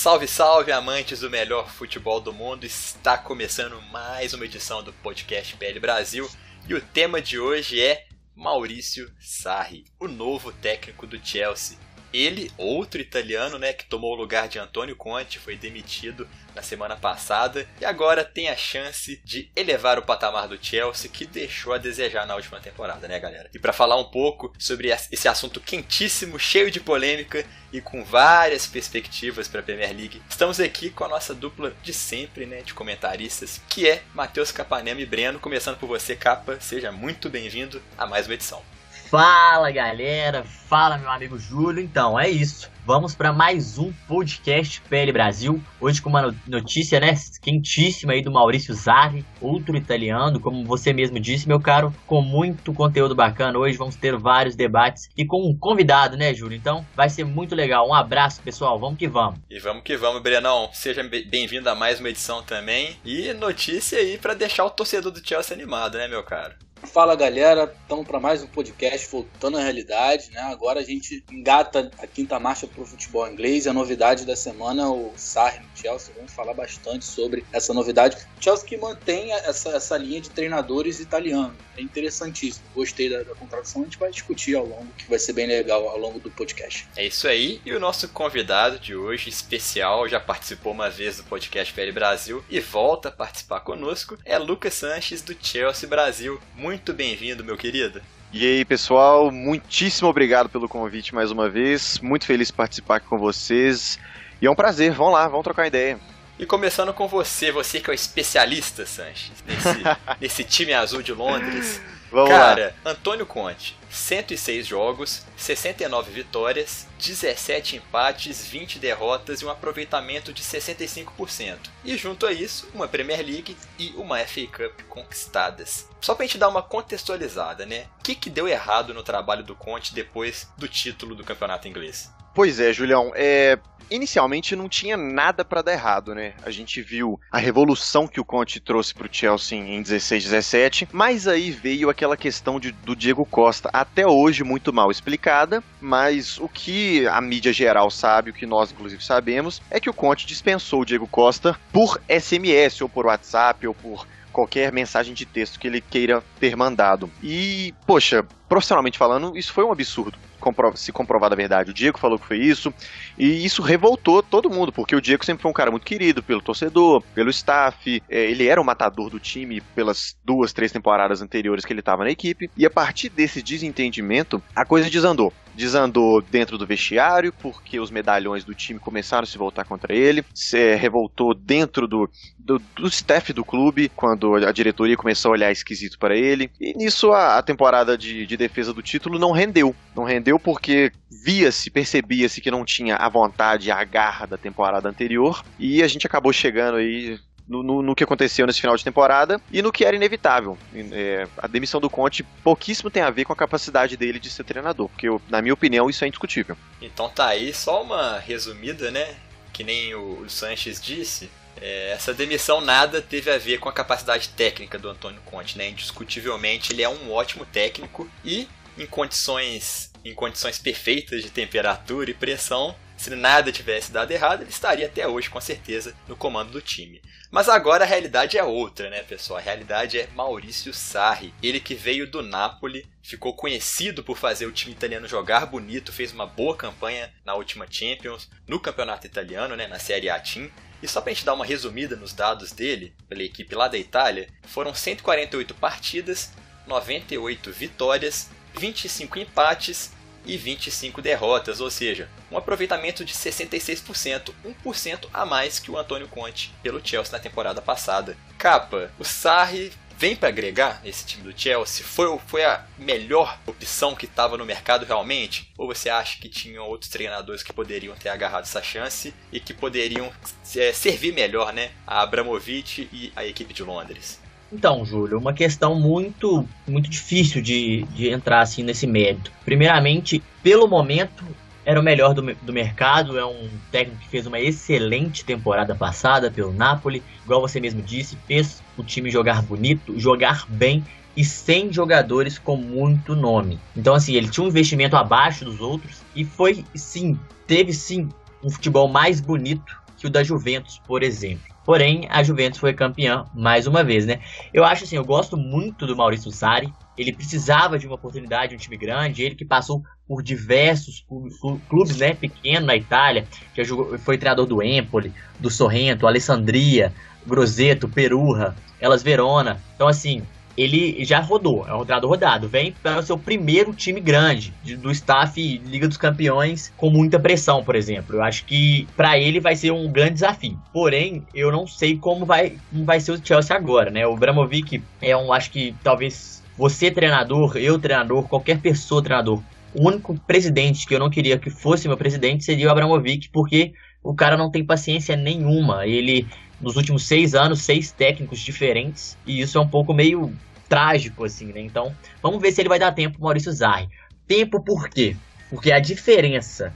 Salve, salve, amantes do melhor futebol do mundo! Está começando mais uma edição do podcast PL Brasil e o tema de hoje é Maurício Sarri, o novo técnico do Chelsea. Ele, outro italiano, né, que tomou o lugar de Antônio Conte, foi demitido na semana passada e agora tem a chance de elevar o patamar do Chelsea que deixou a desejar na última temporada, né, galera? E para falar um pouco sobre esse assunto quentíssimo, cheio de polêmica e com várias perspectivas para a Premier League, estamos aqui com a nossa dupla de sempre, né, de comentaristas, que é Matheus Capanema e Breno. Começando por você, Capa, seja muito bem-vindo a mais uma edição. Fala galera, fala meu amigo Júlio. Então é isso, vamos para mais um podcast PL Brasil. Hoje com uma notícia né, quentíssima aí do Maurício Zarri, outro italiano, como você mesmo disse, meu caro, com muito conteúdo bacana. Hoje vamos ter vários debates e com um convidado, né, Júlio? Então vai ser muito legal. Um abraço, pessoal. Vamos que vamos. E vamos que vamos, Brenão. Seja bem-vindo a mais uma edição também. E notícia aí para deixar o torcedor do Chelsea animado, né, meu caro? Fala galera, estamos para mais um podcast voltando à realidade, né? Agora a gente engata a quinta marcha para o futebol inglês. A novidade da semana o Sarri no Chelsea. Vamos falar bastante sobre essa novidade. Chelsea que mantém essa, essa linha de treinadores italianos. É interessantíssimo. Gostei da, da contratação. A gente vai discutir ao longo, que vai ser bem legal ao longo do podcast. É isso aí. E o nosso convidado de hoje, especial, já participou uma vez do podcast PL Brasil e volta a participar conosco, é Lucas Sanches do Chelsea Brasil. Muito muito bem-vindo, meu querido. E aí, pessoal, muitíssimo obrigado pelo convite mais uma vez. Muito feliz de participar aqui com vocês. E é um prazer, vamos lá, vamos trocar ideia. E começando com você, você que é o especialista, Sanches, nesse, nesse time azul de Londres. Vamos Cara, lá. Antônio Conte, 106 jogos, 69 vitórias, 17 empates, 20 derrotas e um aproveitamento de 65%. E junto a isso, uma Premier League e uma FA Cup conquistadas. Só pra gente dar uma contextualizada, né? O que, que deu errado no trabalho do Conte depois do título do campeonato inglês? Pois é, Julião. É, inicialmente não tinha nada para dar errado, né? A gente viu a revolução que o Conte trouxe pro Chelsea em 16, 17, mas aí veio aquela questão de, do Diego Costa, até hoje muito mal explicada, mas o que a mídia geral sabe, o que nós inclusive sabemos, é que o Conte dispensou o Diego Costa por SMS ou por WhatsApp ou por qualquer mensagem de texto que ele queira ter mandado. E, poxa, profissionalmente falando, isso foi um absurdo se comprovada a verdade. O Diego falou que foi isso, e isso revoltou todo mundo, porque o Diego sempre foi um cara muito querido pelo torcedor, pelo staff, é, ele era o matador do time pelas duas, três temporadas anteriores que ele estava na equipe, e a partir desse desentendimento, a coisa desandou desandou dentro do vestiário, porque os medalhões do time começaram a se voltar contra ele, se revoltou dentro do, do, do staff do clube, quando a diretoria começou a olhar esquisito para ele, e nisso a, a temporada de, de defesa do título não rendeu. Não rendeu porque via-se, percebia-se que não tinha a vontade, a garra da temporada anterior, e a gente acabou chegando aí no, no, no, que aconteceu nesse final de temporada e no que era inevitável. É, a demissão do Conte pouquíssimo tem a ver com a capacidade dele de ser treinador, porque, eu, na minha opinião, isso é indiscutível. Então tá aí só uma resumida, né? Que nem o, o Sanches disse. É, essa demissão nada teve a ver com a capacidade técnica do Antônio Conte, né? Indiscutivelmente ele é um ótimo técnico e em condições em condições perfeitas de temperatura e pressão, se nada tivesse dado errado, ele estaria até hoje com certeza no comando do time. Mas agora a realidade é outra, né, pessoal? A realidade é Maurício Sarri. Ele que veio do Napoli, ficou conhecido por fazer o time italiano jogar bonito, fez uma boa campanha na última Champions, no campeonato italiano, né, na Série A Team. E só pra gente dar uma resumida nos dados dele, pela equipe lá da Itália, foram 148 partidas, 98 vitórias, 25 empates e 25 derrotas, ou seja, um aproveitamento de 66%, 1% a mais que o Antônio Conte pelo Chelsea na temporada passada. Capa, o Sarri vem para agregar nesse time do Chelsea? Foi, foi a melhor opção que estava no mercado realmente? Ou você acha que tinham outros treinadores que poderiam ter agarrado essa chance e que poderiam é, servir melhor né, a Abramovich e a equipe de Londres? Então, Júlio, uma questão muito, muito difícil de, de entrar assim nesse mérito. Primeiramente, pelo momento, era o melhor do, do mercado, é um técnico que fez uma excelente temporada passada pelo Napoli, igual você mesmo disse, fez o time jogar bonito, jogar bem e sem jogadores com muito nome. Então, assim, ele tinha um investimento abaixo dos outros e foi, sim, teve sim um futebol mais bonito que o da Juventus, por exemplo. Porém, a Juventus foi campeã mais uma vez, né? Eu acho assim, eu gosto muito do Maurício Sarri. Ele precisava de uma oportunidade, um time grande. Ele que passou por diversos clubes, né, pequenos na Itália, já jogou, foi treinador do Empoli, do Sorrento, Alessandria, Grosseto, Perurra, Elas Verona. Então, assim, ele já rodou, é um treinador rodado. Vem para o seu primeiro time grande, de, do staff Liga dos Campeões, com muita pressão, por exemplo. Eu acho que para ele vai ser um grande desafio. Porém, eu não sei como vai, como vai ser o Chelsea agora, né? O Bramovic é um, acho que talvez você treinador, eu treinador, qualquer pessoa treinador. O único presidente que eu não queria que fosse meu presidente seria o Abramovic, porque o cara não tem paciência nenhuma. Ele nos últimos seis anos, seis técnicos diferentes, e isso é um pouco meio trágico, assim, né? Então, vamos ver se ele vai dar tempo pro Maurício Zarri. Tempo por quê? Porque a diferença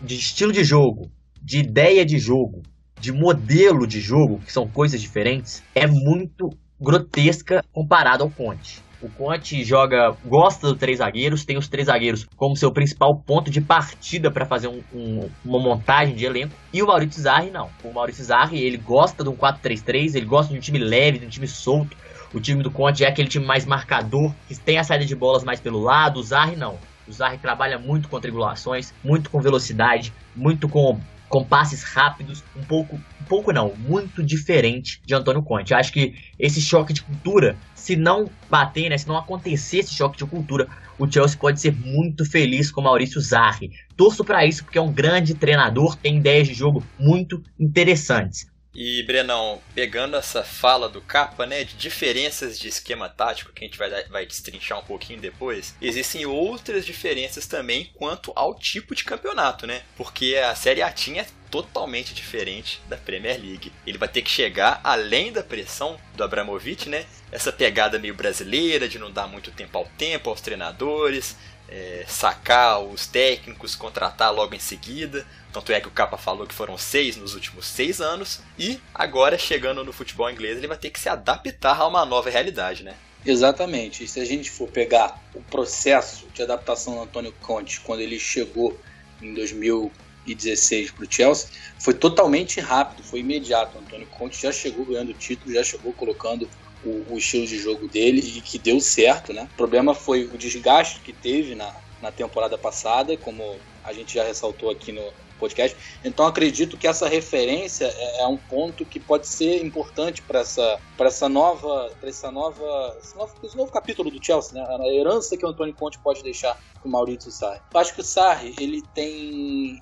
de estilo de jogo, de ideia de jogo, de modelo de jogo, que são coisas diferentes, é muito grotesca comparado ao Conte. O Conte joga, gosta dos três zagueiros, tem os três zagueiros como seu principal ponto de partida para fazer um, um, uma montagem de elenco. E o Maurício Zarri não. O Maurício Zarri, ele gosta de um 4-3-3, ele gosta de um time leve, de um time solto. O time do Conte é aquele time mais marcador, que tem a saída de bolas mais pelo lado. O Zarri não. O Zarri trabalha muito com triangulações, muito com velocidade, muito com com passes rápidos, um pouco, um pouco não, muito diferente de Antônio Conte. Eu acho que esse choque de cultura, se não bater, né, se não acontecer esse choque de cultura, o Chelsea pode ser muito feliz com Maurício Zarri. Torço para isso porque é um grande treinador, tem ideias de jogo muito interessantes. E, Brenão, pegando essa fala do Capa, né, de diferenças de esquema tático, que a gente vai, vai destrinchar um pouquinho depois, existem outras diferenças também quanto ao tipo de campeonato, né? Porque a Série A tinha totalmente diferente da Premier League. Ele vai ter que chegar além da pressão do Abramovich, né? Essa pegada meio brasileira de não dar muito tempo ao tempo aos treinadores, é, sacar os técnicos, contratar logo em seguida. Tanto é que o Capa falou que foram seis nos últimos seis anos. E agora, chegando no futebol inglês, ele vai ter que se adaptar a uma nova realidade, né? Exatamente. E se a gente for pegar o processo de adaptação do Antônio Conte quando ele chegou em 2016 para o Chelsea, foi totalmente rápido, foi imediato. O Antônio Conte já chegou ganhando título, já chegou colocando o, o, estilo de jogo dele e que deu certo, né? O problema foi o desgaste que teve na, na temporada passada, como a gente já ressaltou aqui no podcast. Então acredito que essa referência é, é um ponto que pode ser importante para essa para essa nova para essa nova esse novo, esse novo capítulo do Chelsea, né? A herança que o Antônio Conte pode deixar para o Maurício Sarri. Eu acho que o Sarri ele tem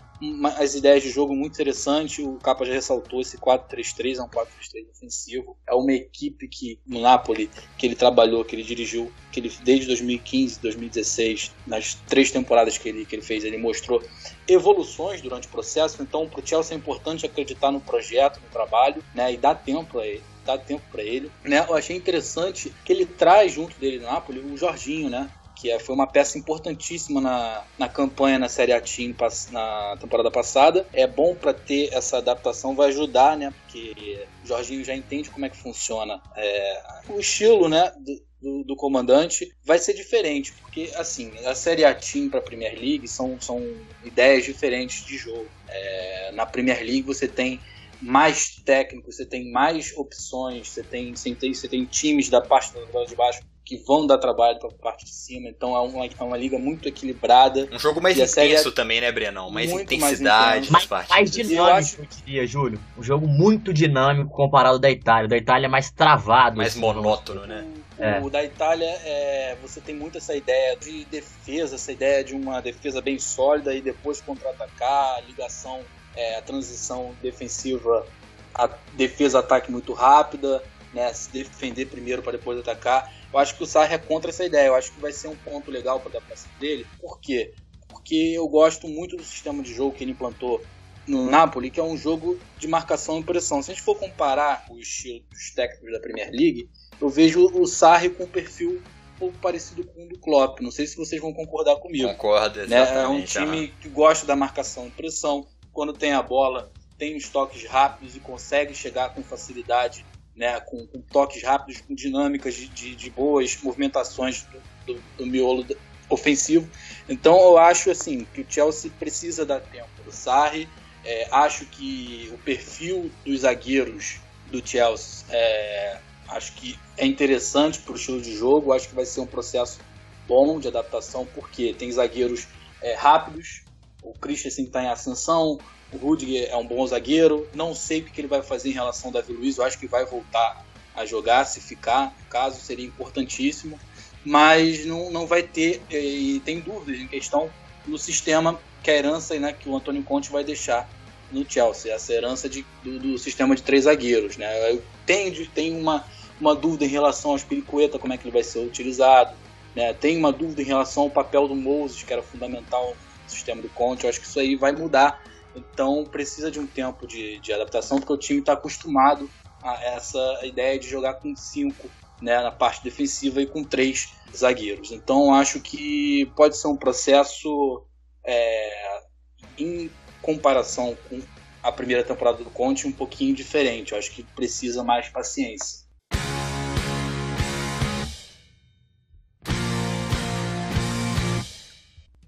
as ideias de jogo muito interessantes. O Capa já ressaltou esse 4-3-3, é um 4-3-3 ofensivo. É uma equipe que no Napoli que ele trabalhou, que ele dirigiu, que ele desde 2015, 2016, nas três temporadas que ele, que ele fez, ele mostrou evoluções durante o processo. Então, para o Chelsea é importante acreditar no projeto, no trabalho, né, e dar tempo a ele dar tempo para ele. Né? Eu achei interessante que ele traz junto dele no Napoli o Jorginho, né? Que é, foi uma peça importantíssima na, na campanha na Série A Team na temporada passada. É bom para ter essa adaptação, vai ajudar, né? Porque o Jorginho já entende como é que funciona é, o estilo, né? Do, do, do, comandante vai ser diferente, porque assim, a Série A Team para a Premier League são, são ideias diferentes de jogo. É, na Premier League você tem mais técnicos, você tem mais opções, você tem, você tem, você tem times da parte do de baixo que vão dar trabalho para a parte de cima. Então é uma, é uma liga muito equilibrada. Um jogo mais intenso é também, né, Brenão? Mais intensidade mais, mais, mais dinâmico, eu, acho... eu diria, Júlio. Um jogo muito dinâmico comparado ao da Itália. O da Itália é mais travado. Mais assim, monótono, né? O, é. o da Itália, é, você tem muito essa ideia de defesa, essa ideia de uma defesa bem sólida e depois contra-atacar, a ligação, é, a transição defensiva, a defesa-ataque muito rápida né, se defender primeiro para depois atacar. Eu acho que o Sarri é contra essa ideia. Eu acho que vai ser um ponto legal para a adaptação dele. Por quê? Porque eu gosto muito do sistema de jogo que ele implantou no Napoli, que é um jogo de marcação e pressão. Se a gente for comparar o estilo dos técnicos da Premier League, eu vejo o Sarri com um perfil um pouco parecido com o do Klopp. Não sei se vocês vão concordar comigo. Concordo, Né? exatamente. É um time que gosta da marcação e pressão. Quando tem a bola, tem os toques rápidos e consegue chegar com facilidade, né? com, com toques rápidos, com dinâmicas de, de, de boas movimentações do, do, do miolo ofensivo. Então eu acho assim que o Chelsea precisa dar tempo do Sarri. É, acho que o perfil dos zagueiros do Chelsea é, acho que é interessante para o estilo de jogo. Acho que vai ser um processo bom de adaptação, porque tem zagueiros é, rápidos. O Christensen está em ascensão, o Rudiger é um bom zagueiro. Não sei o que ele vai fazer em relação ao Davi Luiz. Eu acho que vai voltar a jogar, se ficar, caso, seria importantíssimo. Mas não, não vai ter, e tem dúvidas em questão no sistema que a herança né, que o Antônio Conte vai deixar no Chelsea, essa herança de, do, do sistema de três zagueiros. Né? Eu tenho, tenho uma, uma dúvida em relação ao Spiricueta, como é que ele vai ser utilizado. Né? Tenho uma dúvida em relação ao papel do Moses, que era fundamental no sistema do Conte. Eu acho que isso aí vai mudar. Então precisa de um tempo de, de adaptação, porque o time está acostumado a essa ideia de jogar com cinco né, na parte defensiva e com três zagueiros. Então acho que pode ser um processo é, em comparação com a primeira temporada do Conte um pouquinho diferente. Eu acho que precisa mais paciência.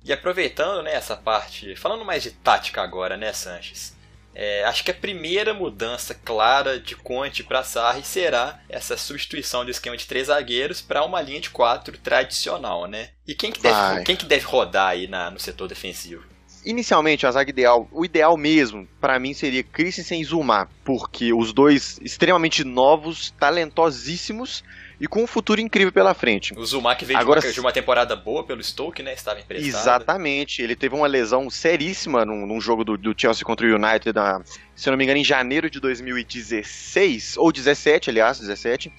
E aproveitando né, essa parte, falando mais de tática agora, né, Sanches? É, acho que a primeira mudança clara de Conte para Sarri será essa substituição do esquema de três zagueiros para uma linha de quatro tradicional, né? E quem que deve, Vai. quem que deve rodar aí na, no setor defensivo? Inicialmente, a zaga ideal, o ideal mesmo, pra mim, seria Christensen e Zuma, porque os dois extremamente novos, talentosíssimos e com um futuro incrível pela frente. O Zuma que veio Agora de, uma, de uma temporada boa pelo Stoke, né? Estava emprestado. Exatamente, ele teve uma lesão seríssima num, num jogo do, do Chelsea contra o United, na, se eu não me engano, em janeiro de 2016, ou 17, aliás, 17.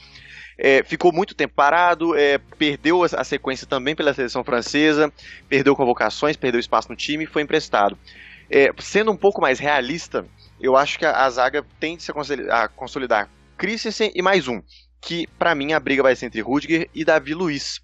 É, ficou muito tempo parado, é, perdeu a, sequência também pela seleção francesa, perdeu convocações, perdeu espaço no time e foi emprestado. É, sendo um pouco mais realista, eu acho que a, a zaga tende -se a, consolidar, a consolidar Christensen e mais um, que pra mim a briga vai ser entre Rudiger e Davi Luiz.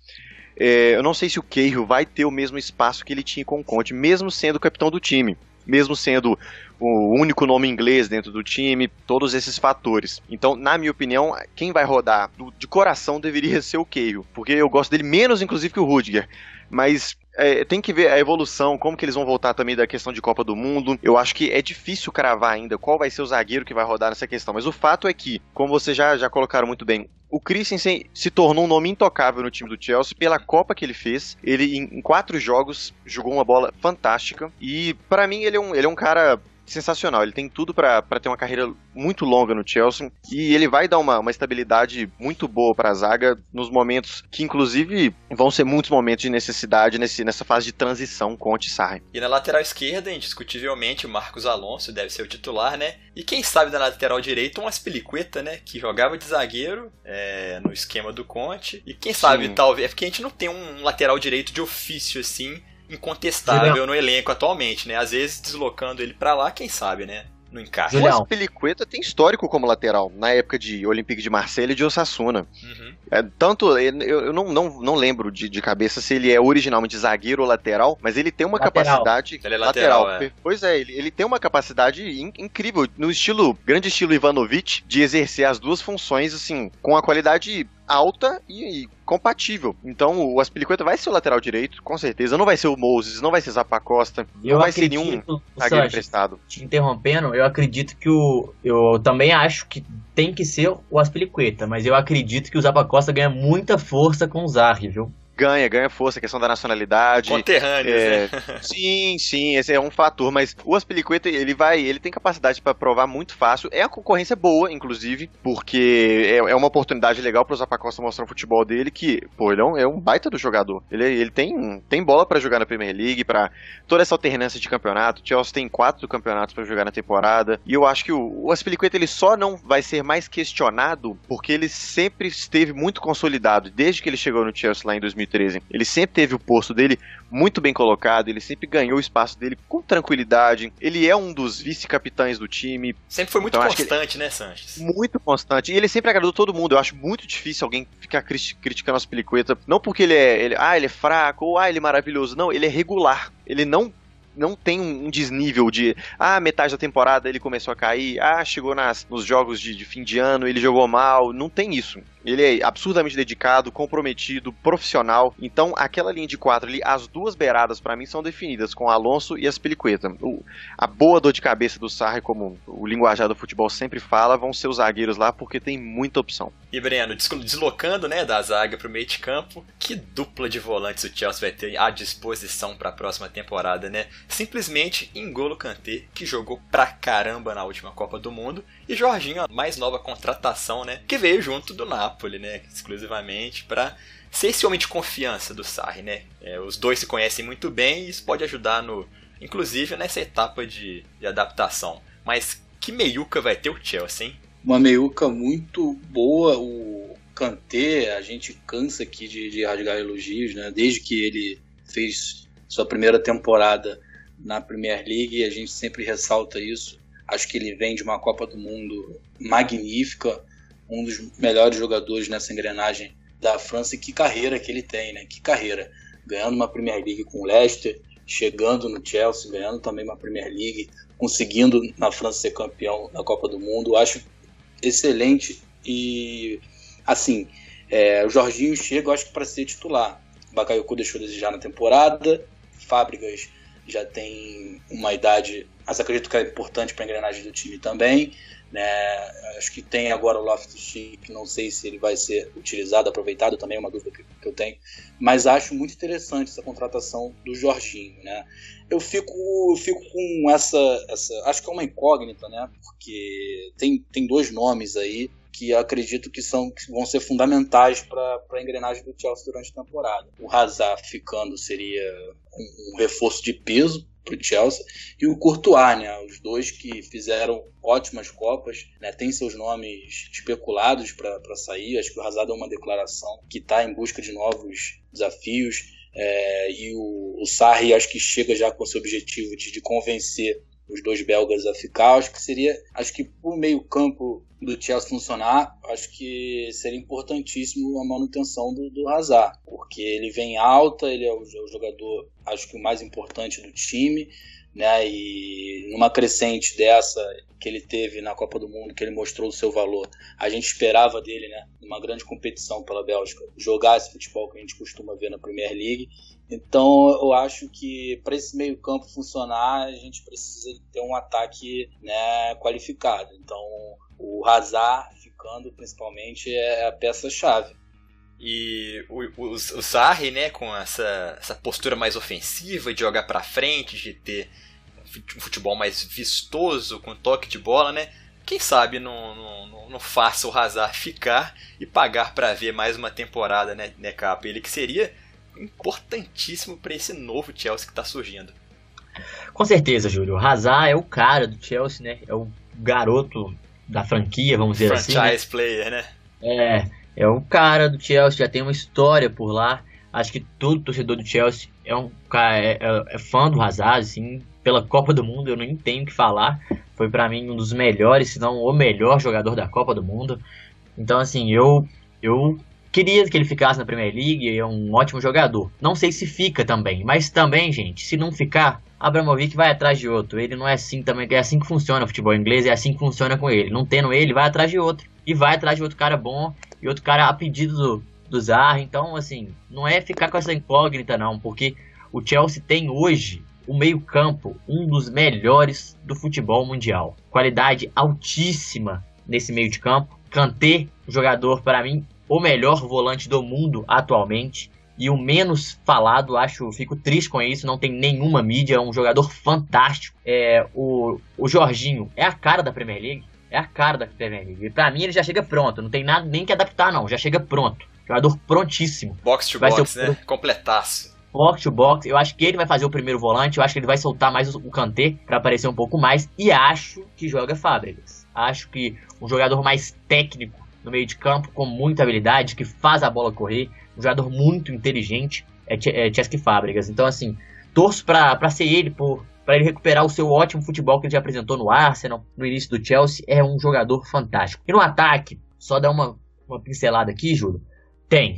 É, eu não sei se o Cahill vai ter o mesmo espaço que ele tinha com o Conte, mesmo sendo capitão do time, mesmo sendo o único nome inglês dentro do time, todos esses fatores. Então, na minha opinião, quem vai rodar de coração deveria ser o Cahill, porque eu gosto dele menos, inclusive, que o Rudiger. Mas é, tem que ver a evolução, como que eles vão voltar também da questão de Copa do Mundo. Eu acho que é difícil cravar ainda qual vai ser o zagueiro que vai rodar nessa questão. Mas o fato é que, como vocês já, já colocaram muito bem, o Christensen se tornou um nome intocável no time do Chelsea pela Copa que ele fez. Ele, em, quatro jogos, jogou uma bola fantástica. E, pra mim, ele é um, ele é um cara sensacional. Ele tem tudo pra ter uma carreira muito longa no Chelsea e ele vai dar uma, uma estabilidade muito boa pra zaga nos momentos que, inclusive, vão ser muitos momentos de necessidade nesse, nessa fase de transição Conte e Sarri. E na lateral esquerda, indiscutivelmente, o Marcos Alonso deve ser o titular, né? E quem sabe na lateral direita, um Aspilicueta, né? Que jogava de zagueiro é, no esquema do Conte. E quem sabe, Sim. talvez. É porque a gente não tem um lateral direito de ofício, assim, incontestável Julião. no elenco atualmente, né? Às vezes deslocando ele pra lá, quem sabe, né? No encaixe. Julião. O Aspilicueta tem histórico como lateral, na época de Olympique de Marseille e de Osasuna. Uhum. É, tanto, eu, eu não, não, não lembro de, de cabeça se ele é originalmente zagueiro ou lateral, mas ele tem uma Lateral. capacidade. Ele é lateral, é. Pois é, ele, ele tem uma capacidade in- incrível, no estilo, grande estilo Ivanovic, de exercer as duas funções, assim, com a qualidade alta e, e compatível. Então o Aspilicueta vai ser o lateral direito, com certeza. Não vai ser o Moses, não vai ser Zapa Costa, Eu não vai ser acredito, nenhum o zagueiro emprestado. te interrompendo, eu acredito que o. Eu também acho que tem que ser o Aspilicueta, mas eu acredito que o Zapa Costa ganha muita força com o Zarri, viu? Ganha, ganha força, a questão da nacionalidade. Conterrâneos, é, né? Sim, sim, esse é um fator, mas o Aspilicueta, ele vai, ele tem capacidade para provar muito fácil. É a concorrência boa, inclusive, porque é, é uma oportunidade legal pro Zapacosta mostrar o futebol dele, que, pô, ele é um, é um baita do jogador. Ele, ele tem, tem bola para jogar na Premier League, para toda essa alternância de campeonato. O Chelsea tem quatro campeonatos para jogar na temporada. E eu acho que o, o Aspilicueta, ele só não vai ser mais questionado porque ele sempre esteve muito consolidado, desde que ele chegou no Chelsea lá em 2013. Ele sempre teve o posto dele muito bem colocado, ele sempre ganhou o espaço dele com tranquilidade. Ele é um dos vice-capitães do time. Sempre foi muito Então, constante, né, Sanches? Muito constante. E ele sempre agradou todo mundo. Eu acho muito difícil alguém ficar cri- criticando as Pelicueta. Não porque ele é. Ele, ah, ele é fraco, ou ah, ele é maravilhoso. Não, ele é regular. Ele não. Não tem um um desnível de ah, metade da temporada ele começou a cair, ah, chegou nas, nos jogos de, de fim de ano, ele jogou mal. Não tem isso. Ele é absurdamente dedicado, comprometido, profissional. Então, aquela linha de quatro ali, as duas beiradas pra mim são definidas com Alonso e Aspilicueta. O, a boa dor de cabeça do Sarri, como o linguajar do futebol sempre fala, vão ser os zagueiros lá porque tem muita opção. E Breno, des- deslocando né, da zaga pro meio de campo, que dupla de volantes o Chelsea vai ter à disposição para a próxima temporada, né? Simplesmente Engolo Kanté, que jogou pra caramba na última Copa do Mundo, e Jorginho, a mais nova contratação, né? Que veio junto do Napoli, né? Exclusivamente para ser esse homem de confiança do Sarri, né? É, os dois se conhecem muito bem e isso pode ajudar no, inclusive nessa etapa de, de adaptação. Mas que meiuca vai ter o Chelsea, hein? Uma meiuca muito boa. O Kanté, a gente cansa aqui de, de rasgar elogios, né? Desde que ele fez sua primeira temporada na Premier League, a gente sempre ressalta isso. Acho que ele vem de uma Copa do Mundo magnífica, um dos melhores jogadores nessa engrenagem da França. E que carreira que ele tem, né? Que carreira. Ganhando uma Premier League com o Leicester, chegando no Chelsea, ganhando também uma Premier League, conseguindo na França ser campeão da Copa do Mundo. Acho excelente e assim é, o Jorginho chega acho que para ser titular Bakayoko deixou desejar na temporada Fábricas já tem uma idade mas acredito que é importante para a engrenagem do time também né? acho que tem agora o Loftus-Cheek não sei se ele vai ser utilizado aproveitado também é uma dúvida que, que eu tenho mas acho muito interessante essa contratação do Jorginho né eu fico, eu fico com essa, essa. Acho que é uma incógnita, né? Porque tem, tem dois nomes aí que acredito que, são, que vão ser fundamentais para a engrenagem do Chelsea durante a temporada. O Hazard ficando seria um, reforço de peso para o Chelsea e o Courtois, né? Os dois que fizeram ótimas copas, né? Tem seus nomes especulados para sair. Acho que o Hazard é uma declaração que está em busca de novos desafios. É, e o, o Sarri acho que chega já com esse objetivo de, de convencer os dois belgas a ficar. Acho que seria, acho que por meio campo do Chelsea funcionar, acho que seria importantíssimo a manutenção do, do Hazard, porque ele vem alta, ele é o, o jogador, acho que o mais importante do time, né? E numa crescente dessa que ele teve na Copa do Mundo, que ele mostrou o seu valor, a gente esperava dele, né? Numa grande competição pela Bélgica, jogar esse futebol que a gente costuma ver na Premier League. Então eu acho que para esse meio campo funcionar, a gente precisa ter um ataque né, qualificado. Então o Hazard ficando principalmente é a peça-chave. E o, o, o Sarri, né, com essa, essa postura mais ofensiva, de jogar pra frente, de ter um futebol mais vistoso, com toque de bola, né? Quem sabe não, não, não faça o Hazard ficar e pagar para ver mais uma temporada, né, né, Capa? Ele que seria importantíssimo para esse novo Chelsea que tá surgindo. Com certeza, Júlio. O Hazard é o cara do Chelsea, né? É o garoto da franquia, vamos dizer assim. né? Franchise player, né? É, é o cara do Chelsea, já tem uma história por lá. Acho que todo torcedor do Chelsea é um cara, é, é- é fã do Hazard, assim, pela Copa do Mundo, eu nem tenho o que falar. Foi pra mim um dos melhores, se não o melhor jogador da Copa do Mundo. Então, assim, eu eu queria que ele ficasse na Premier League, é um ótimo jogador. Não sei se fica também, mas também, gente, se não ficar, Abramovic vai atrás de outro. Ele não é assim também, é assim que funciona o futebol inglês, é assim que funciona com ele. Não tendo ele, vai atrás de outro. E vai atrás de outro cara bom e outro cara a pedido do, do Zar. Então, assim, não é ficar com essa incógnita, não, porque o Chelsea tem hoje o meio-campo, um dos melhores do futebol mundial. Qualidade altíssima nesse meio de campo. Kanté, jogador para mim o melhor volante do mundo atualmente. E o menos falado, acho, fico triste com isso, não tem nenhuma mídia, é um jogador fantástico. É, o, o Jorginho é a cara da Premier League, é a cara da Premier League. E pra mim ele já chega pronto, não tem nada nem que adaptar não, já chega pronto. Jogador prontíssimo. Box to Vai ser box, o- né? Completaço. box to box. Eu acho que ele vai fazer o primeiro volante. Eu acho que ele vai soltar mais o, o Kanté para aparecer um pouco mais. E acho que joga Fábricas. Acho que um jogador mais técnico no meio de campo, com muita habilidade, que faz a bola correr, um jogador muito inteligente, é, é Chesky Fábricas. Então, assim, torço para ser ele, por para ele recuperar o seu ótimo futebol que ele já apresentou no Arsenal, no início do Chelsea. É um jogador fantástico. E no ataque, só dar uma, uma pincelada aqui, Júlio. Tem,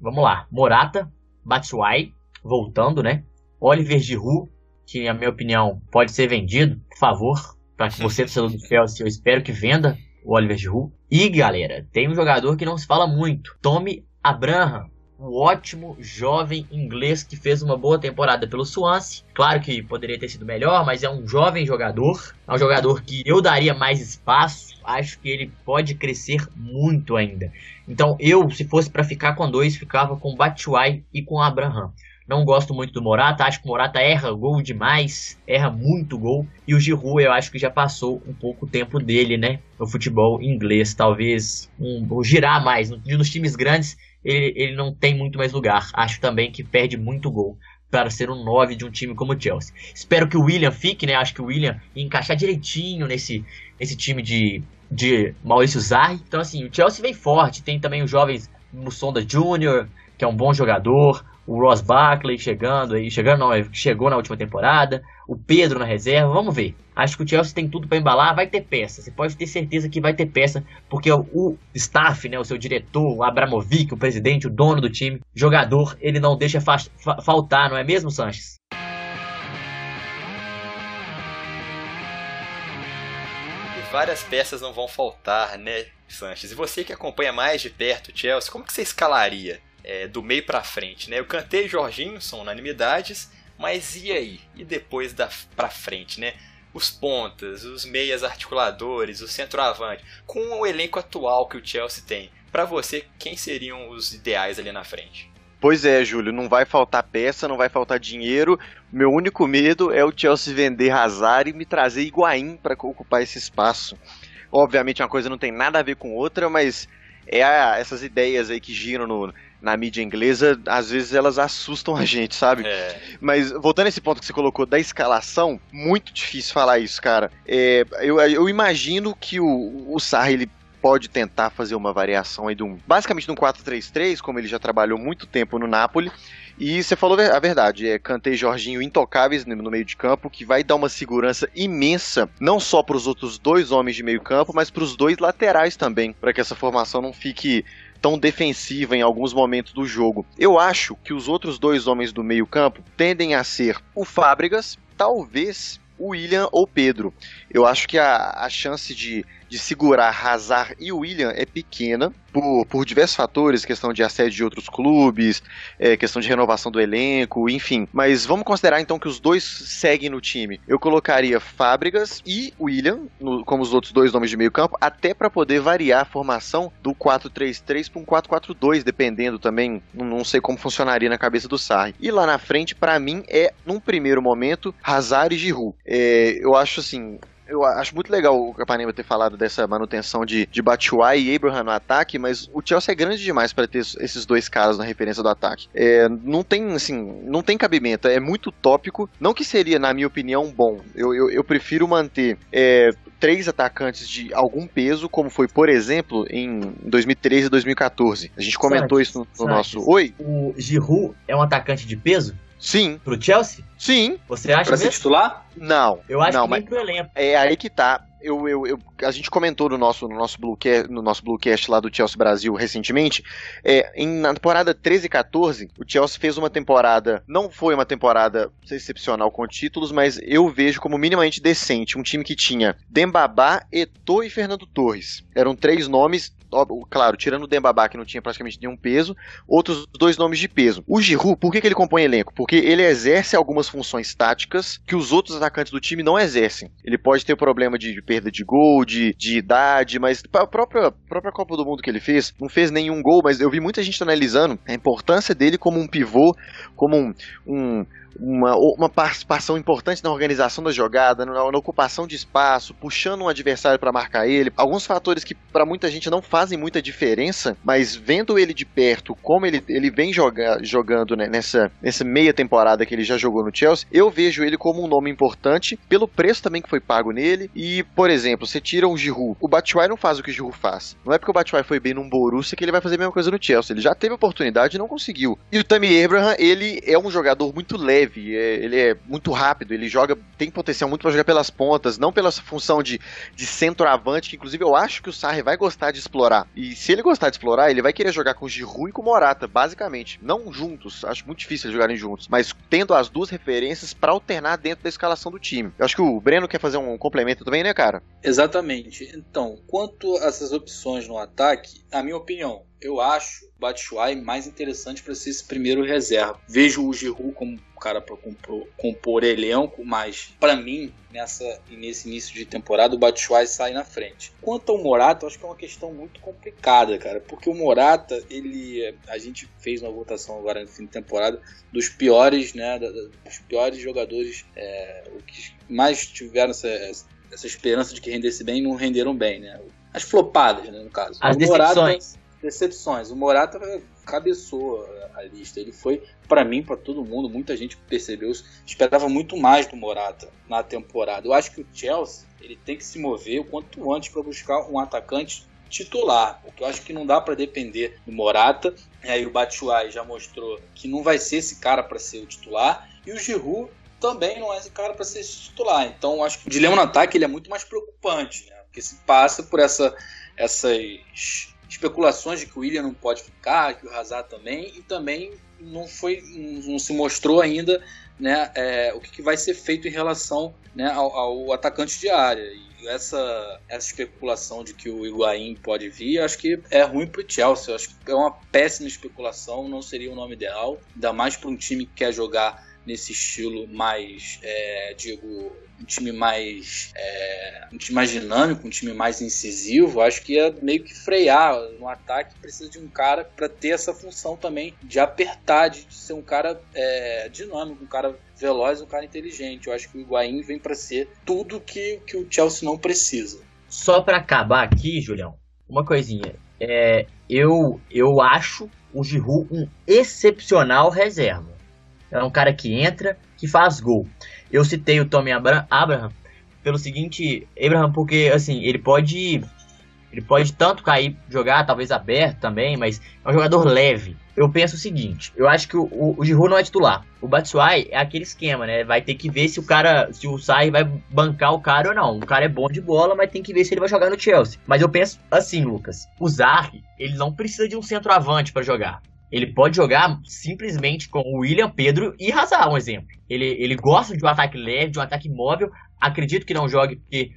vamos lá, Morata, Batshuayi, voltando, né? Oliver Giroud, que na minha opinião pode ser vendido, por favor, para que você, torcedor do Chelsea, eu espero que venda o Oliver Giroud. E galera, tem um jogador que não se fala muito, Tommy Abraham, um ótimo jovem inglês que fez uma boa temporada pelo Swansea. Claro que poderia ter sido melhor, mas é um jovem jogador, é um jogador que eu daria mais espaço. Acho que ele pode crescer muito ainda. Então eu, se fosse para ficar com dois, ficava com Batshuayi e com Abraham. Não gosto muito do Morata, acho que o Morata erra gol demais, erra muito gol. E o Giroud eu acho que já passou um pouco o tempo dele, né? No futebol inglês, talvez um, girar mais. Nos times grandes ele, ele não tem muito mais lugar. Acho também que perde muito gol para ser um 9 de um time como o Chelsea. Espero que o William fique, né? Acho que o William ia encaixar direitinho nesse, nesse time de, de Maurício Zarri. Então, assim, o Chelsea vem forte. Tem também os jovens Mussonda Júnior, que é um bom jogador. O Ross Barkley chegando aí, chegando não, chegou na última temporada. O Pedro na reserva, vamos ver. Acho que o Chelsea tem tudo para embalar, vai ter peça. Você pode ter certeza que vai ter peça, porque o, staff, né, o seu diretor, o Abramovic, o presidente, o dono do time, jogador, ele não deixa fa fa faltar, não é mesmo, Sanches? E várias peças não vão faltar, né, Sanches? E você que acompanha mais de perto o Chelsea, como que você escalaria é, do meio pra frente, né? Eu cantei Jorginho, são unanimidades, mas e aí? E depois da pra frente, né? Os pontas, os meias articuladores, o centroavante, com o elenco atual que o Chelsea tem, para você, quem seriam os ideais ali na frente? Pois é, Júlio, não vai faltar peça, não vai faltar dinheiro. Meu único medo é o Chelsea vender Hazard e me trazer Higuaín para ocupar esse espaço. Obviamente uma coisa não tem nada a ver com outra, mas é a, essas ideias aí que giram no, na mídia inglesa, às vezes elas assustam a gente, sabe? É. Mas voltando a esse ponto que você colocou da escalação, muito difícil falar isso, cara. É, eu, eu imagino que o, o Sarri ele pode tentar fazer uma variação aí de um, basicamente de um 4-3-3, como ele já trabalhou muito tempo no Napoli. E você falou a verdade, é Kanté e Jorginho intocáveis no meio de campo, que vai dar uma segurança imensa, não só para os outros dois homens de meio campo, mas para os dois laterais também, para que essa formação não fique tão defensiva em alguns momentos do jogo. Eu acho que os outros dois homens do meio campo tendem a ser o Fábregas, talvez o William ou Pedro. Eu acho que a, a chance de, de segurar Hazard e William é pequena, por, por diversos fatores, questão de assédio de outros clubes, é, questão de renovação do elenco, enfim. Mas vamos considerar então que os dois seguem no time. Eu colocaria Fábricas e William no, como os outros dois nomes de meio campo, até para poder variar a formação do 4-3-3 para um 4-4-2, dependendo também, não, não sei como funcionaria na cabeça do Sarri. E lá na frente, para mim, é, num primeiro momento, Hazard e Giroud. É, eu acho assim, eu acho muito legal o Capanema ter falado dessa manutenção de, de Batshuayi e Abraham no ataque, mas o Chelsea é grande demais para ter esses dois caras na referência do ataque. É, não tem, assim, não tem cabimento, é muito tópico. Não que seria, na minha opinião, bom. Eu, eu, eu prefiro manter é, três atacantes de algum peso, como foi, por exemplo, em 2013 e 2014. A gente comentou isso no, no nosso. Oi? O Giroud é um atacante de peso Sim, pro Chelsea? sim. Você acha Pra ser mesmo? titular? Não. Eu acho não, que mas nem pro elenco. É aí que tá. Eu, eu, eu- a gente comentou no nosso, no nosso Bluecast, no nosso Bluecast lá do Chelsea Brasil recentemente. É, em, na temporada 13 e 14, o Chelsea fez uma temporada. Não foi uma temporada excepcional com títulos, mas eu vejo como minimamente decente. Um time que tinha Dembabá, Eto'o e Fernando Torres. Eram três nomes claro, tirando o Dembabá, que não tinha praticamente nenhum peso, outros dois nomes de peso. O Giroud, por que, que ele compõe elenco? Porque ele exerce algumas funções táticas que os outros atacantes do time não exercem. Ele pode ter problema de, perda de gol, de, de idade, mas a própria, própria Copa do Mundo que ele fez, não fez nenhum gol, mas eu vi muita gente analisando a importância dele como um pivô, como um, um uma, uma participação importante na organização da jogada, na, na ocupação de espaço, puxando um adversário para marcar ele. Alguns fatores que para muita gente não fazem muita diferença, mas vendo ele de perto, como ele, ele vem joga, jogando né, nessa, nessa meia temporada que ele já jogou no Chelsea, eu vejo ele como um nome importante pelo preço também que foi pago nele. E, por exemplo, você tira o Giroud. O Batshuayi não faz o que o Giroud faz. Não é porque o Batshuayi foi bem num Borussia que ele vai fazer a mesma coisa no Chelsea. Ele já teve oportunidade e não conseguiu. E o Tammy Abraham, ele é um jogador muito leve leve, é, ele é muito rápido, ele joga, tem potencial muito para jogar pelas pontas, não pela função de, de centroavante, que inclusive eu acho que o Sarri vai gostar de explorar. E se ele gostar de explorar, ele vai querer jogar com o Giroud e com o Morata, basicamente. Não juntos, acho muito difícil eles jogarem juntos, mas tendo as duas referências para alternar dentro da escalação do time. Eu acho que o Breno quer fazer um complemento também, né, cara? Exatamente. Então, quanto a essas opções no ataque, a minha opinião, eu acho o Batshuayi mais interessante para ser esse primeiro reserva. Vejo o Giroud como cara para compor, compor, elenco, mas para mim nessa nesse início de temporada o Batshuayi sai na frente. Quanto ao Morata, eu acho que é uma questão muito complicada, cara, porque o Morata ele a gente fez uma votação agora no fim de temporada dos piores, né, dos piores jogadores, é, o que mais tiveram essa, essa esperança de que rendesse bem não renderam bem, né? As flopadas, né, no caso. As o decepções. Morata, decepções. O Morata cabeçou a lista. Ele foi, para mim, para todo mundo, muita gente percebeu, esperava muito mais do Morata na temporada. Eu acho que o Chelsea ele tem que se mover o quanto antes para buscar um atacante titular, porque eu acho que não dá para depender do Morata. E aí o Batshuayi já mostrou que não vai ser esse cara para ser o titular e o Giroud também não é esse cara para ser titular. Então eu acho que o dilema no ataque ele é muito mais preocupante, né? Porque se passa por essa essas especulações de que o William não pode ficar, que o Hazard também, e também não foi, não se mostrou ainda né, é, o que, que, vai ser feito em relação né, ao, ao, atacante de área. E essa, essa especulação de que o Higuaín pode vir, acho que é ruim para o Chelsea. Acho que é uma péssima especulação, não seria o nome ideal, ainda mais para um time que quer jogar nesse estilo mais, é, digo, um time mais é, um time mais dinâmico, um time mais incisivo, acho que ia meio que frear no ataque. Precisa de um cara para ter essa função também de apertar, de, ser um cara é, dinâmico, um cara veloz, um cara inteligente. Eu acho que o Higuaín vem para ser tudo que, que o Chelsea não precisa. Só para acabar aqui, Julião, uma coisinha. É, eu, eu acho o Giroud um excepcional reserva. É um cara que entra, que faz gol. Eu citei o Tommy Abraham pelo seguinte, Abraham, porque assim, ele pode ele pode tanto cair, jogar talvez aberto também, mas é um jogador leve. Eu penso o seguinte, eu acho que o, o, o Giroud não é titular. O Batshuayi é aquele esquema, né? Vai ter que ver se o cara, se o Sarri vai bancar o cara ou não. O cara é bom de bola, mas tem que ver se ele vai jogar no Chelsea. Mas eu penso assim, Lucas, o Sarri, ele não precisa de um centroavante para jogar. Ele pode jogar simplesmente com o William, Pedro e Hazard, um exemplo. Ele, ele gosta de um ataque leve, de um ataque móvel. Acredito que não jogue, porque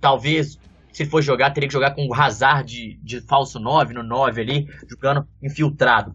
talvez, se for jogar, teria que jogar com o Hazard de, de falso 9, no 9 ali, jogando infiltrado.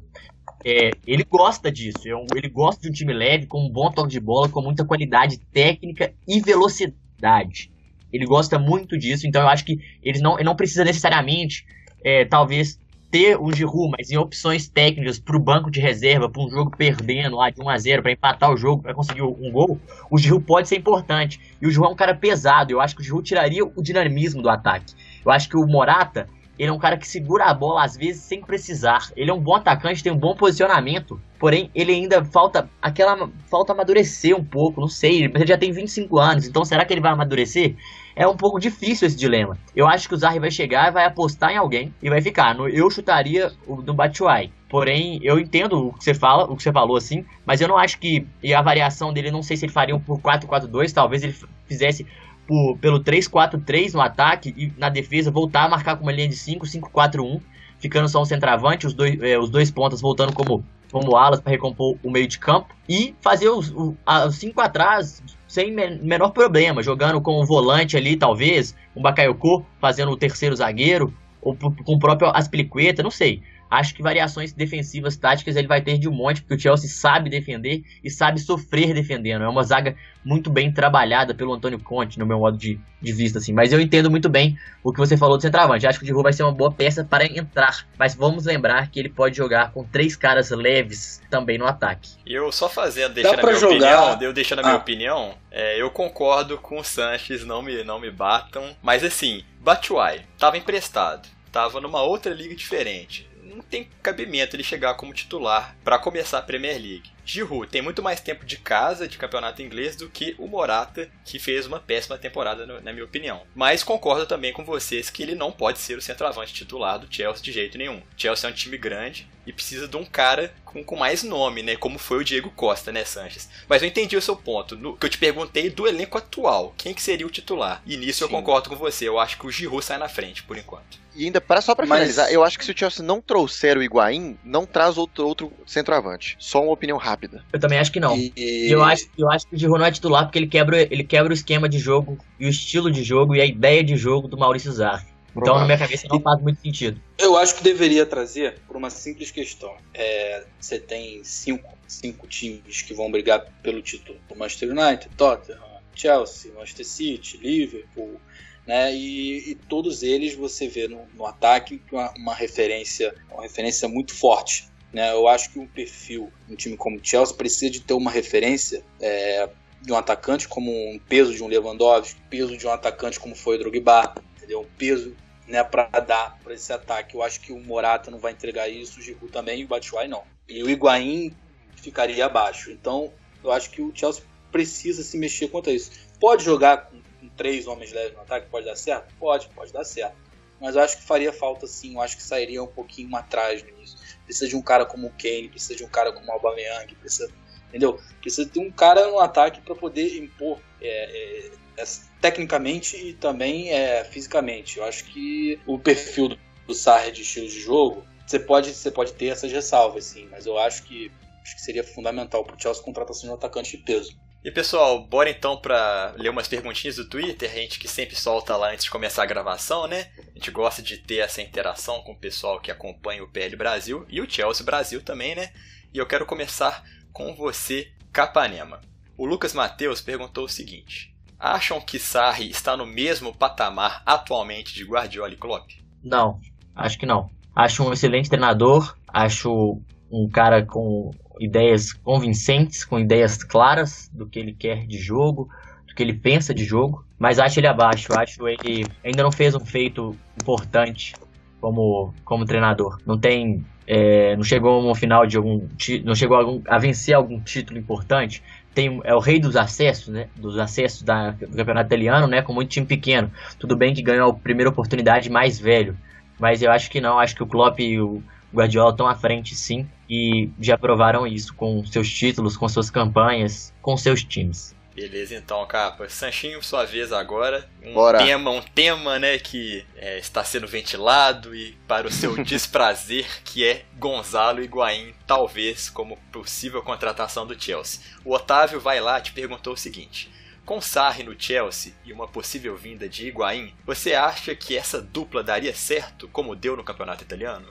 É, ele gosta disso, é ele gosta de um time leve, com um bom toque de bola, com muita qualidade técnica e velocidade. Ele gosta muito disso, então eu acho que ele não, ele não precisa necessariamente, é, talvez, ter o Giroud, mas em opções técnicas para o banco de reserva, para um jogo perdendo lá de 1 a 0 para empatar o jogo, para conseguir um gol, o Giroud pode ser importante. E o Giroud é um cara pesado, eu acho que o Giroud tiraria o dinamismo do ataque. Eu acho que o Morata, ele é um cara que segura a bola às vezes sem precisar. Ele é um bom atacante, tem um bom posicionamento, porém ele ainda falta aquela falta amadurecer um pouco, não sei, ele já tem 25 anos, então será que ele vai amadurecer? É um pouco difícil esse dilema. Eu acho que o Zarri vai chegar, vai apostar em alguém e vai ficar. Eu chutaria o do Batshuayi. Porém, eu entendo o que você fala, o que você falou assim, mas eu não acho que e a variação dele, não sei se ele faria um por 4-4-2, talvez ele fizesse por, pelo 3-4-3 no ataque e na defesa voltar a marcar com uma linha de 5-5-4-1, ficando só um centroavante, os dois, é, os dois pontas voltando como como alas para recompor o meio de campo e fazer os, os cinco atrás sem menor problema, jogando com o volante ali, talvez, um Bakayoko fazendo o terceiro zagueiro, ou com o próprio Aspilicueta, não sei. Acho que variações defensivas táticas ele vai ter de um monte, porque o Chelsea sabe defender e sabe sofrer defendendo. É uma zaga muito bem trabalhada pelo Antônio Conte, no meu modo de, de vista, assim. Mas eu entendo muito bem o que você falou do centroavante. Acho que o Giroud vai ser uma boa peça para entrar. Mas vamos lembrar que ele pode jogar com três caras leves também no ataque. Eu só fazendo, deixando a minha jogar... opinião, eu deixando a minha ah. opinião, é, eu concordo com o Sanches, não me, não me batam. Mas assim, Batshuayi estava emprestado, estava numa outra liga diferente não tem cabimento ele chegar como titular para começar a Premier League. Giroud tem muito mais tempo de casa de campeonato inglês do que o Morata, que fez uma péssima temporada, na minha opinião. Mas concordo também com vocês que ele não pode ser o centroavante titular do Chelsea de jeito nenhum. Chelsea é um time grande e precisa de um cara com, com mais nome, né? Como foi o Diego Costa, né, Sanches? Mas eu entendi o seu ponto. No, que eu te perguntei do elenco atual, quem que seria o titular? E nisso Sim. eu concordo com você. Eu acho que o Giroud sai na frente, por enquanto. E ainda, para só para finalizar, eu acho que se o Chelsea não trouxer o Higuaín, não traz outro, outro centroavante. Só uma opinião rápida. Eu também acho que não. E... Eu, acho, eu acho que o Giroud não é titular porque ele quebra, ele quebra o esquema de jogo e o estilo de jogo e a ideia de jogo do Maurício Zarri. Então, na minha cabeça, não faz muito sentido. Eu acho que deveria trazer por uma simples questão. É, você tem cinco, cinco times que vão brigar pelo título. O Manchester United, Tottenham, Chelsea, Manchester City, Liverpool, né? E, e, todos eles você vê no, no ataque uma, uma, referência, uma referência muito forte. Né? Eu acho que um perfil, um time como o Chelsea precisa de ter uma referência é, de um atacante como um peso de um Lewandowski, peso de um atacante como foi o Drogba, entendeu? Um peso né, para dar para esse ataque. Eu acho que o Morata não vai entregar isso, o Giroud também e o Batshuayi não. E o Higuaín ficaria abaixo. Então, eu acho que o Chelsea precisa se mexer quanto a isso. Pode jogar com três homens leves no ataque pode dar certo? Pode, pode dar certo. Mas eu acho que faria falta sim, eu acho que sairia um pouquinho atrás nisso. Precisa de um cara como o Kane, precisa de um cara como o Aubameyang, precisa, entendeu? Precisa de um cara no ataque para poder impor é, é, tecnicamente e também é, fisicamente. Eu acho que o perfil do, do Sarri de estilo de jogo, você pode, você pode ter essas ressalvas sim, mas eu acho que acho que seria fundamental para o Chelsea contratação de um atacante de peso. E pessoal, bora então para ler umas perguntinhas do Twitter, a gente que sempre solta lá antes de começar a gravação, né? A gente gosta de ter essa interação com o pessoal que acompanha o PL Brasil e o Chelsea Brasil também, né? E eu quero começar com você, Capanema. O Lucas Mateus perguntou o seguinte: Acham que Sarri está no mesmo patamar atualmente de Guardiola e Klopp? Não, acho que não. Acho um excelente treinador, acho um cara com ideias convincentes, com ideias claras do que ele quer de jogo, do que ele pensa de jogo, mas acho ele abaixo, acho ele ainda não fez um feito importante como, como treinador. Não tem, é, não chegou a final de algum, não chegou a, algum, a, vencer algum título importante. Tem, é o rei dos acessos, né? Dos acessos da, do campeonato italiano, né? Com muito time pequeno. Tudo bem que ganhou a primeira oportunidade mais velho, mas eu acho que não. Acho que o Klopp e o Guardiola estão à frente, sim e já provaram isso com seus títulos, com suas campanhas, com seus times. Beleza, então, capa. Sanchinho, sua vez agora. Um Bora. tema, um tema, né, que é, está sendo ventilado e para o seu desprazer, que é Gonzalo Higuaín, talvez como possível contratação do Chelsea. O Otávio vai lá e te perguntou o seguinte: com Sarri no Chelsea e uma possível vinda de Higuaín, você acha que essa dupla daria certo como deu no campeonato italiano?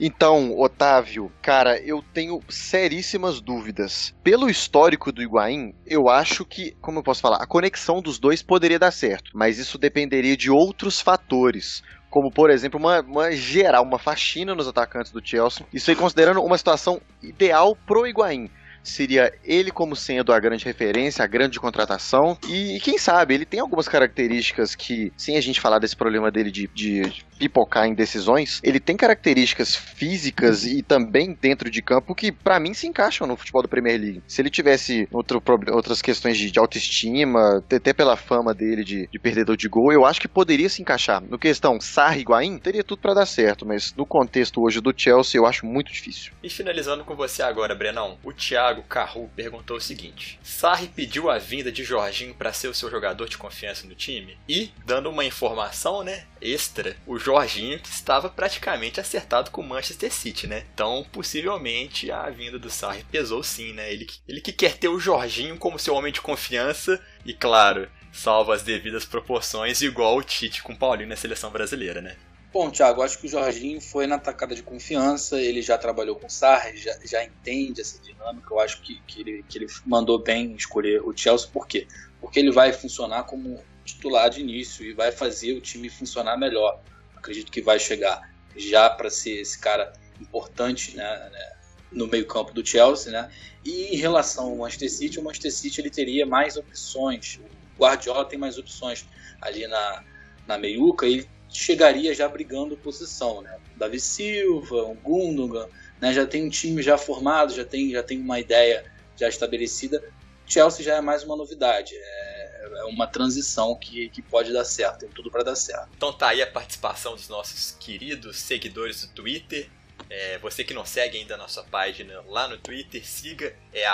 Então, Otávio, cara, eu tenho seríssimas dúvidas. Pelo histórico do Higuaín, eu acho que, como eu posso falar, a conexão dos dois poderia dar certo, mas isso dependeria de outros fatores como por exemplo uma, uma, geral, uma faxina nos atacantes do Chelsea. Isso aí considerando uma situação ideal pro Higuaín seria ele como sendo a grande referência, a grande contratação. E, e, quem sabe, ele tem algumas características que, sem a gente falar desse problema dele de, de pipocar em decisões, ele tem características físicas e também dentro de campo que, para mim, se encaixam no futebol da Premier League. Se ele tivesse outro, outras questões de, de autoestima, até pela fama dele de, de, perdedor de gol, eu acho que poderia se encaixar. No questão Sarri Higuaín, teria tudo para dar certo, mas no contexto hoje do Chelsea, eu acho muito difícil. E finalizando com você agora, Brenão, o Thiago Thiago Carru perguntou o seguinte: Sarri pediu a vinda de Jorginho para ser o seu jogador de confiança no time? E, dando uma informação, né, extra, o Jorginho que estava praticamente acertado com o Manchester City, né? Então, possivelmente a vinda do Sarri pesou sim, né? Ele, ele que quer ter o Jorginho como seu homem de confiança e, claro, salva as devidas proporções, igual o Tite com o Paulinho na seleção brasileira, né? Bom, Thiago, acho que o Jorginho foi na tacada de confiança, ele já trabalhou com o Sarri, já, já entende essa dinâmica. Eu acho que, que, ele, que ele mandou bem escolher o Chelsea, por quê? Porque ele vai funcionar como titular de início e vai fazer o time funcionar melhor. Acredito que vai chegar já para ser esse cara importante né, né, no meio-campo do Chelsea. Né? E em relação ao Manchester City, o Manchester City ele teria mais opções. O Guardiola tem mais opções ali na, na meiuca ele chegaria já brigando posição. Né? Davi Silva, o Gundogan, né? já tem um time já formado, já tem, já tem uma ideia já estabelecida. Chelsea já é mais uma novidade. É, é uma transição que, que pode dar certo, tem tudo para dar certo. Então tá aí a participação dos nossos queridos seguidores do Twitter. É, você que não segue ainda a nossa página lá no Twitter, siga, é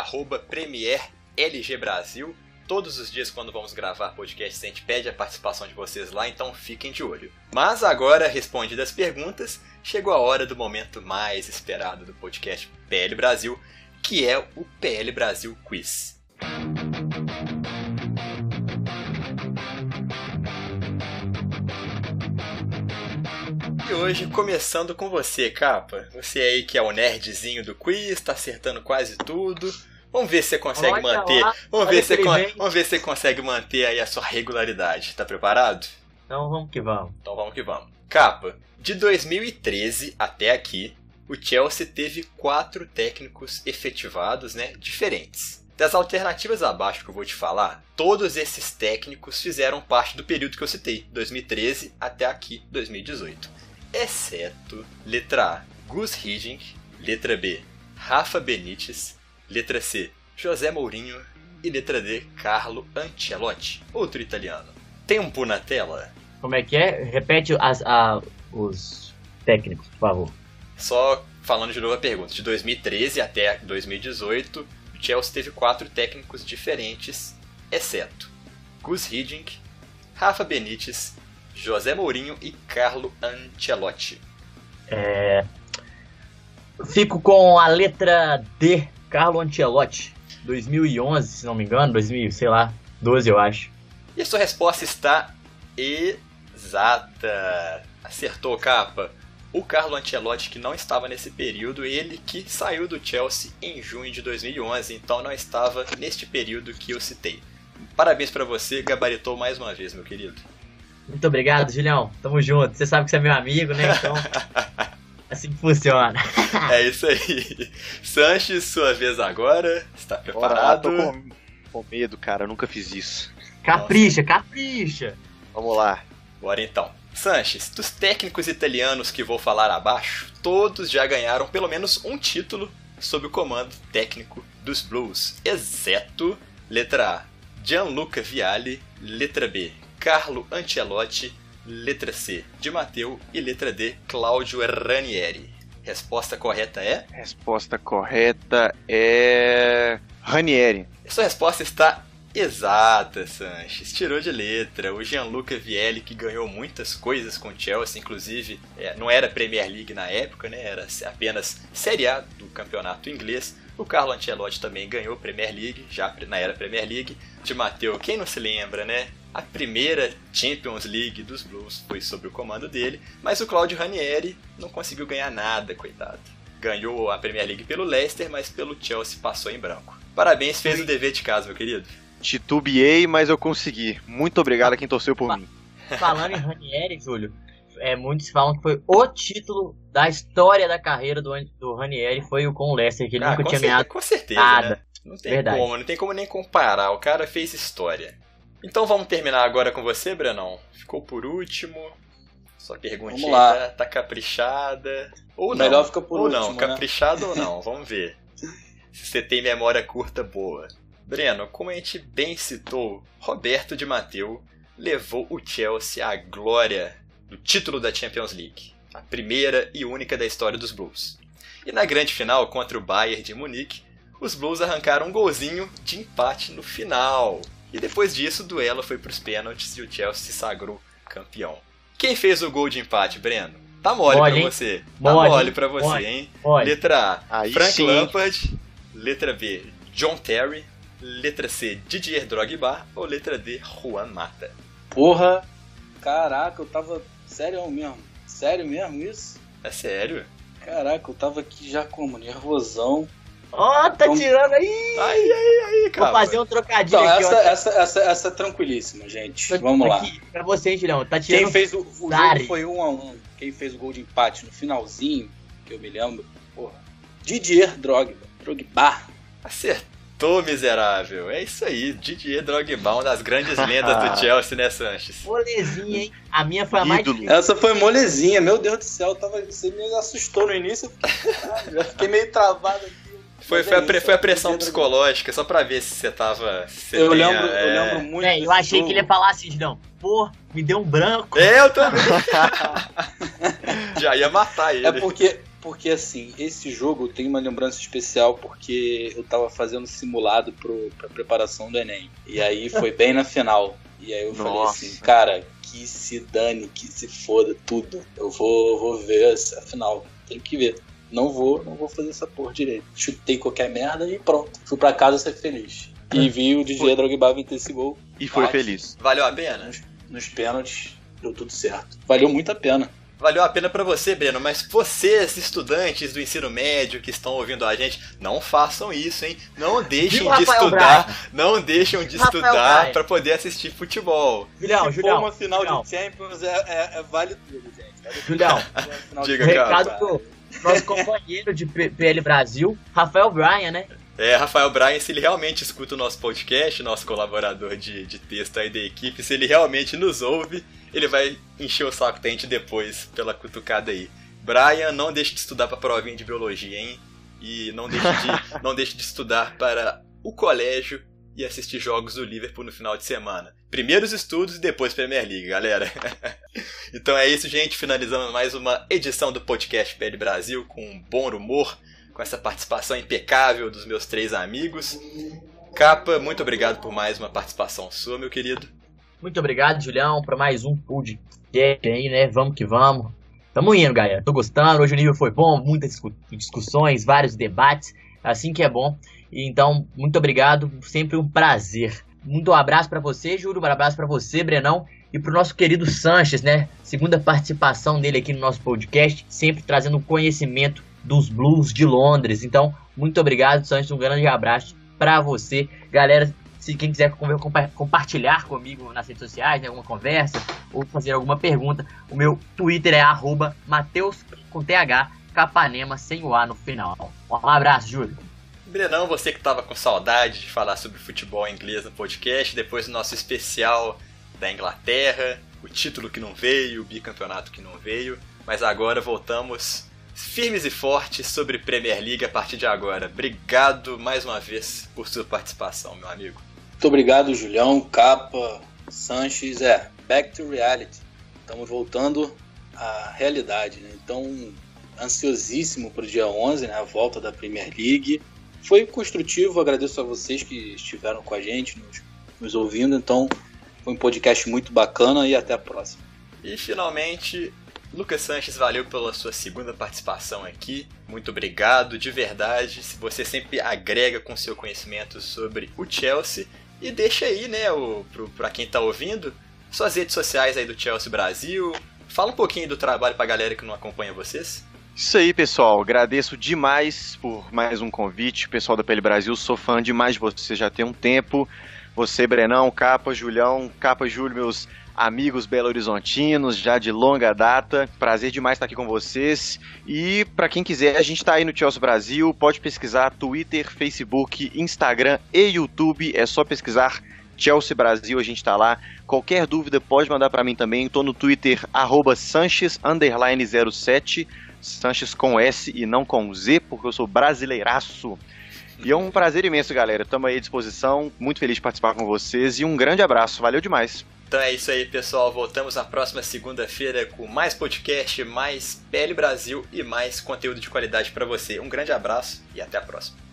PremierLGBrasil. Todos os dias, quando vamos gravar podcast, a gente pede a participação de vocês lá, então fiquem de olho. Mas agora, respondidas as perguntas, chegou a hora do momento mais esperado do podcast PL Brasil, que é o PL Brasil Quiz. Hoje, começando com você, Capa. Você aí que é o nerdzinho do quiz, tá acertando quase tudo. Vamos ver se você consegue Olha manter. lá, vamos, ver se vamos ver se você consegue manter aí a sua regularidade. Tá preparado? Então vamos que vamos. Então vamos que vamos. Capa, de 2013 até aqui, o Chelsea teve quatro técnicos efetivados, né, diferentes. Das alternativas abaixo que eu vou te falar, todos esses técnicos fizeram parte do período que eu citei, 2013 até aqui, 2018. Exceto letra A, Gus Hiddink, letra B, Rafa Benítez, letra C, José Mourinho e letra D, Carlo Ancelotti, outro italiano. Tempo na tela. Como é que é? Repete as, a- os técnicos, por favor. Só falando de novo a pergunta, de 2013 até 2018, o Chelsea teve quatro técnicos diferentes, exceto Gus Hiddink, Rafa Benítez, José Mourinho e Carlo Ancelotti. Fico com a letra D, Carlo Ancelotti. 2011, se não me engano, 2000, sei lá, 12 eu acho. E a sua resposta está exata. Acertou, capa. O Carlo Ancelotti, que não estava nesse período, ele que saiu do Chelsea em junho de 2011, então não estava neste período que eu citei. Parabéns para você, gabaritou mais uma vez, meu querido. Muito obrigado, Julião. Tamo junto. Você sabe que você é meu amigo, né? Então. assim que funciona. É isso aí. Sanches, sua vez agora. Está Bora lá, preparado? tô com, com medo, cara. Eu nunca fiz isso. Capricha, capricha. Vamos lá. Bora então. Sanches, dos técnicos italianos que vou falar abaixo, todos já ganharam pelo menos um título sob o comando técnico dos Blues, exceto letra A, Gianluca Vialli, letra B, Carlo Ancelotti, letra C, Di Matteo e letra D, Claudio Ranieri. Resposta correta é? Resposta correta é. Ranieri. Sua resposta está exata, Sanches. Tirou de letra. O Gianluca Vialli, que ganhou muitas coisas com o Chelsea, inclusive é, não era Premier League na época, né? Era apenas Série A do campeonato inglês. O Carlo Ancelotti também ganhou Premier League, já na era Premier League. De Matteo, quem não se lembra, né? A primeira Champions League dos Blues foi sob o comando dele, mas o Claudio Ranieri não conseguiu ganhar nada, coitado. Ganhou a Premier League pelo Leicester, mas pelo Chelsea passou em branco. Parabéns, fez o dever de casa, meu querido. Titubeei, mas eu consegui. Muito obrigado a quem torceu por mim. Falando em Ranieri, Júlio, é, muitos falam que foi o título da história da carreira do, do Ranieri, foi o com o Leicester, que ele Ah, nunca com tinha ganhado Com certeza, nada. né? Não tem Verdade. como, não tem como nem comparar. O cara fez história. Então vamos terminar agora com você, Brenão. Ficou por último. Sua perguntinha tá, tá caprichada. Ou O não. melhor fica por ou último, não, né? caprichado ou não. Vamos ver. Se você tem memória curta boa. Breno, como a gente bem citou, Roberto de Matteo levou o Chelsea à glória do título da Champions League, a primeira e única da história dos Blues. E na grande final contra o Bayern de Munique, os Blues arrancaram um golzinho de empate no final. E depois disso, o duelo foi para os pênaltis e o Chelsea se sagrou campeão. Quem fez o gol de empate, Breno? Tá mole, Mole, pra você. Tá Mole, mole hein? pra você, Mole. hein? Olha, Letra A, Aí Frank sim. Lampard. Letra B, John Terry. Letra C, Didier Drogba. Ou letra D, Juan Mata. Porra, caraca, eu tava sério mesmo. sério mesmo isso? É sério? Caraca, eu tava aqui já como nervosão. Ó, tá Então- tirando aí! Aí, aí, aí, Vou cara. fazer um trocadilho Então, aqui, essa, ó. essa, essa, essa é tranquilíssima, gente. Vamos lá. Pra você, hein, Julião. Tá Quem tirando. fez o, o jogo foi um a um. Quem fez o gol de empate no finalzinho, que eu me lembro, porra. Didier Drogba. Drogba. Acertou, miserável. É isso aí. Didier Drogba, uma das grandes lendas do Chelsea, né, Sanches? Molezinha, hein? A minha foi a mais Ídolo. Essa foi molezinha, meu Deus do céu, tava, você me assustou no início. eu fiquei, eu fiquei meio travado aqui. Foi, Mas foi, é a, isso, foi a é pressão Didier psicológica, só pra ver se você tava. se você Eu tenha- lembro, eu é... lembro muito. É, eu achei jogo. que ele ia falar assim, Julião. Pô, me deu um branco. É, eu também. Já ia matar ele. É porque, porque assim, esse jogo tem uma lembrança especial porque eu tava fazendo simulado pro, pra preparação do Enem. E aí foi bem na final. E aí eu falei Nossa. assim, cara, que se dane, que se foda tudo. Eu vou, vou ver essa final. Tem que ver. Não vou, não vou fazer essa porra direito. Chutei qualquer merda e pronto. Fui pra casa ser feliz. E vi o DJ Drogba meter esse gol E foi Bate. feliz. Valeu a pena? nos, nos pênaltis. Deu tudo certo. Valeu muito a pena. Valeu a pena pra você, Breno, mas vocês, estudantes do ensino médio que estão ouvindo a gente, não façam isso, hein? Não deixem de estudar, não deixem de Rafael estudar Braga. pra poder assistir futebol. Julião, Se for Julião. uma final Julião. de Champions, é, é, é vale tudo, gente. Vale tudo. Julião, Diga, Champions, cara. recado pro nosso companheiro de PL Brasil, Rafael Bryan, né? É, Rafael Bryan, se ele realmente escuta o nosso podcast, nosso colaborador de, de texto aí da equipe, se ele realmente nos ouve, ele vai encher o saco da gente depois pela cutucada aí. Brian, não deixe de estudar pra provinha de biologia, hein? E não deixe de, não deixe de estudar para o colégio e assistir jogos do Liverpool no final de semana. Primeiro os estudos e depois Premier League, galera. então é isso, gente. Finalizamos mais uma edição do podcast PL Brasil com um bom humor, com essa participação impecável dos meus três amigos. Capa, muito obrigado por mais uma participação sua, meu querido. Muito obrigado, Julião, para mais um podcast aí, né? Vamos que vamos. Tamo indo, galera. Tô gostando. Hoje o nível foi bom, muitas discu- discussões, vários debates. Assim que é bom. Então, muito obrigado. Sempre um prazer. Muito abraço para você, Júlio. Um abraço para você, Brenão. E pro nosso querido Sanches, né? Segunda participação dele aqui no nosso podcast. Sempre trazendo conhecimento dos Blues de Londres. Então, muito obrigado, Sanches. Um grande abraço para você. Galera, se quem quiser compartilhar comigo nas redes sociais, né, alguma conversa, ou fazer alguma pergunta, o meu Twitter é arroba Mateus com TH, Capanema sem o A no final. Um abraço, Júlio. Brenão, você que estava com saudade de falar sobre futebol inglês no podcast, depois do nosso especial da Inglaterra, o título que não veio, o bicampeonato que não veio, mas agora voltamos firmes e fortes sobre Premier League a partir de agora. Obrigado mais uma vez por sua participação, meu amigo. Muito obrigado, Julião, Capa, Sanches. É, back to reality. Estamos voltando à realidade, né? Então, ansiosíssimo para o dia 11, né? A volta da Premier League. Foi construtivo, agradeço a vocês que estiveram com a gente, nos, nos ouvindo. Então, foi um podcast muito bacana e até a próxima. E finalmente, Lucas Sanches, valeu pela sua segunda participação aqui. Muito obrigado, de verdade. Se você sempre agrega com seu conhecimento sobre o Chelsea e deixa aí, né, o, pro, pra quem tá ouvindo, suas redes sociais aí do Chelsea Brasil. Fala um pouquinho do trabalho pra galera que não acompanha vocês. Isso aí, pessoal. Agradeço demais por mais um convite. Pessoal da Pele Brasil, sou fã demais de você já tem um tempo. Você, Brenão, Capa, Julião, Capa, Júlio, meus amigos belo-horizontinos, já de longa data. Prazer demais estar aqui com vocês. E para quem quiser, a gente está aí no Chelsea Brasil. Pode pesquisar Twitter, Facebook, Instagram e YouTube. É só pesquisar Chelsea Brasil, a gente está lá. Qualquer dúvida pode mandar para mim também. Estou no Twitter, arroba Sanches07. Sanches com S e não com Z, porque eu sou brasileiraço. E é um prazer imenso, galera. Estamos aí à disposição. Muito feliz de participar com vocês. E um grande abraço. Valeu demais. Então é isso aí, pessoal. Voltamos na próxima segunda-feira com mais podcast, mais PL Brasil e mais conteúdo de qualidade para você. Um grande abraço e até a próxima.